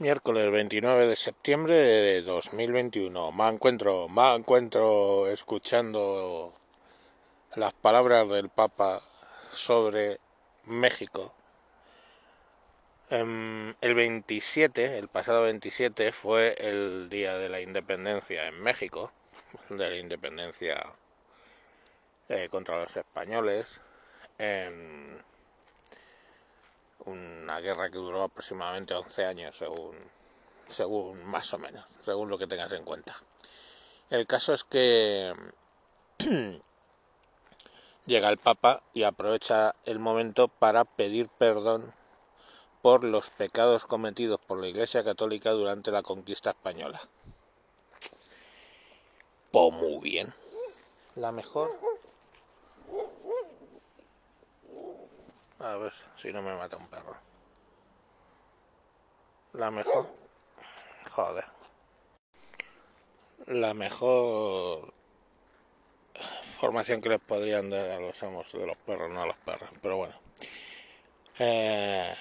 Miércoles 29 de septiembre de 2021. Me encuentro, me encuentro escuchando las palabras del Papa sobre México. Em, el 27, el pasado 27, fue el día de la independencia en México, de la independencia eh, contra los españoles, en una guerra que duró aproximadamente 11 años, según, según más o menos, según lo que tengas en cuenta. El caso es que llega el Papa y aprovecha el momento para pedir perdón por los pecados cometidos por la Iglesia Católica durante la conquista española. Pues muy bien. La mejor A ver si no me mata un perro. La mejor. Joder. La mejor formación que les podrían dar a los amos de los perros, no a los perros. Pero bueno. Eh,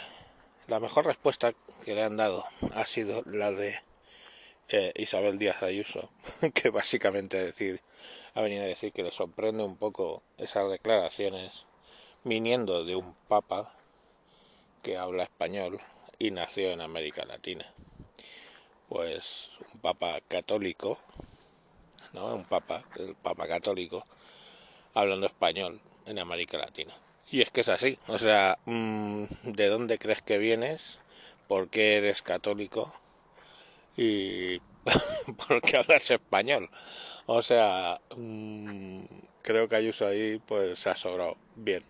la mejor respuesta que le han dado ha sido la de eh, Isabel Díaz Ayuso, que básicamente decir, ha venido a decir que le sorprende un poco esas declaraciones viniendo de un papa que habla español y nació en América Latina. Pues un papa católico, ¿no? Un papa, el papa católico, hablando español en América Latina. Y es que es así, o sea, mm, ¿de dónde crees que vienes? ¿Por qué eres católico? Y ¿por qué hablas español? O sea, mm, creo que Ayuso ahí pues se ha sobrado bien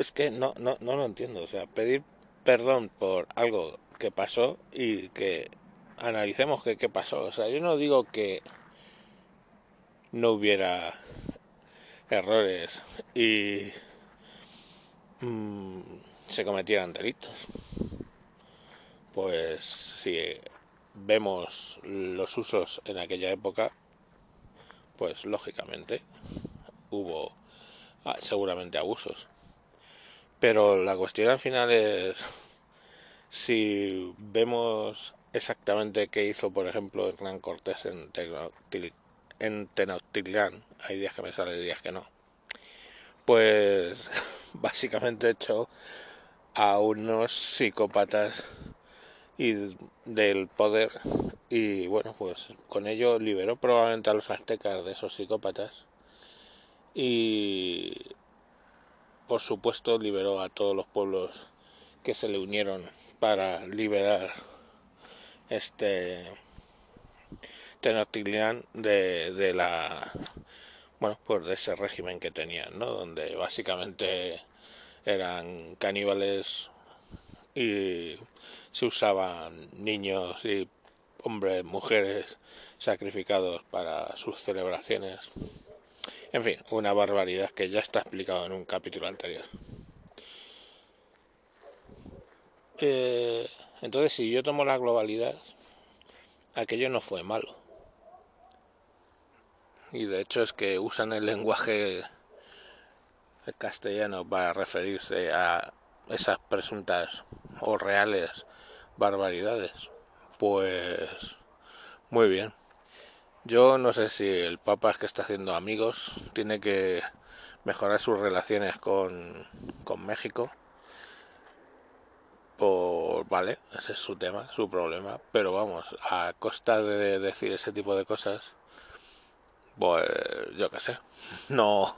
es que no, no, no lo entiendo. O sea, pedir perdón por algo que pasó y que analicemos qué pasó. O sea, yo no digo que no hubiera errores y mm, se cometieran delitos. Pues si vemos los usos en aquella época, pues lógicamente hubo ah, seguramente abusos. Pero la cuestión al final es si vemos exactamente qué hizo, por ejemplo, Hernán Cortés en, en Tenochtitlán, hay días que me sale, días que no, pues básicamente hecho a unos psicópatas y del poder y bueno pues con ello liberó probablemente a los aztecas de esos psicópatas y por supuesto, liberó a todos los pueblos que se le unieron para liberar este Tenochtitlan de, de la bueno pues de ese régimen que tenían no donde básicamente eran caníbales y se usaban niños y hombres mujeres sacrificados para sus celebraciones en fin, una barbaridad que ya está explicado en un capítulo anterior. Eh, entonces, si yo tomo la globalidad, aquello no fue malo. Y de hecho es que usan el lenguaje castellano para referirse a esas presuntas o reales barbaridades. Pues muy bien. Yo no sé si el Papa es que está haciendo amigos, tiene que mejorar sus relaciones con, con México. Por, vale, ese es su tema, su problema, pero vamos, a costa de decir ese tipo de cosas, pues yo qué sé, no,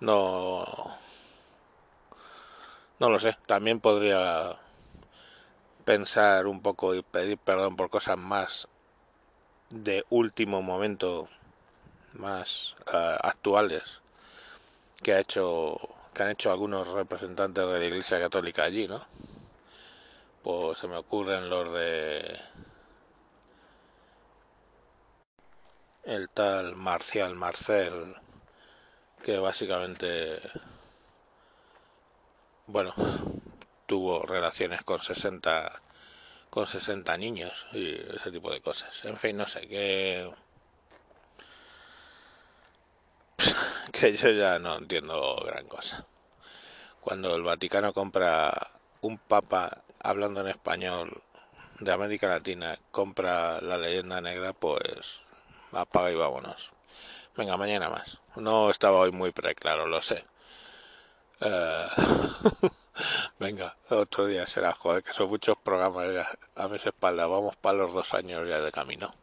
no, no lo sé, también podría pensar un poco y pedir perdón por cosas más de último momento más eh, actuales que ha hecho que han hecho algunos representantes de la Iglesia Católica allí, ¿no? Pues se me ocurren los de el tal Marcial Marcel que básicamente bueno tuvo relaciones con 60 con 60 niños y ese tipo de cosas. En fin, no sé, que... que yo ya no entiendo gran cosa. Cuando el Vaticano compra un papa hablando en español de América Latina compra la leyenda negra, pues apaga y vámonos. Venga, mañana más. No estaba hoy muy preclaro, lo sé. Eh, venga, otro día será, joder, que son muchos programas ya a mis espaldas. Vamos para los dos años ya de camino.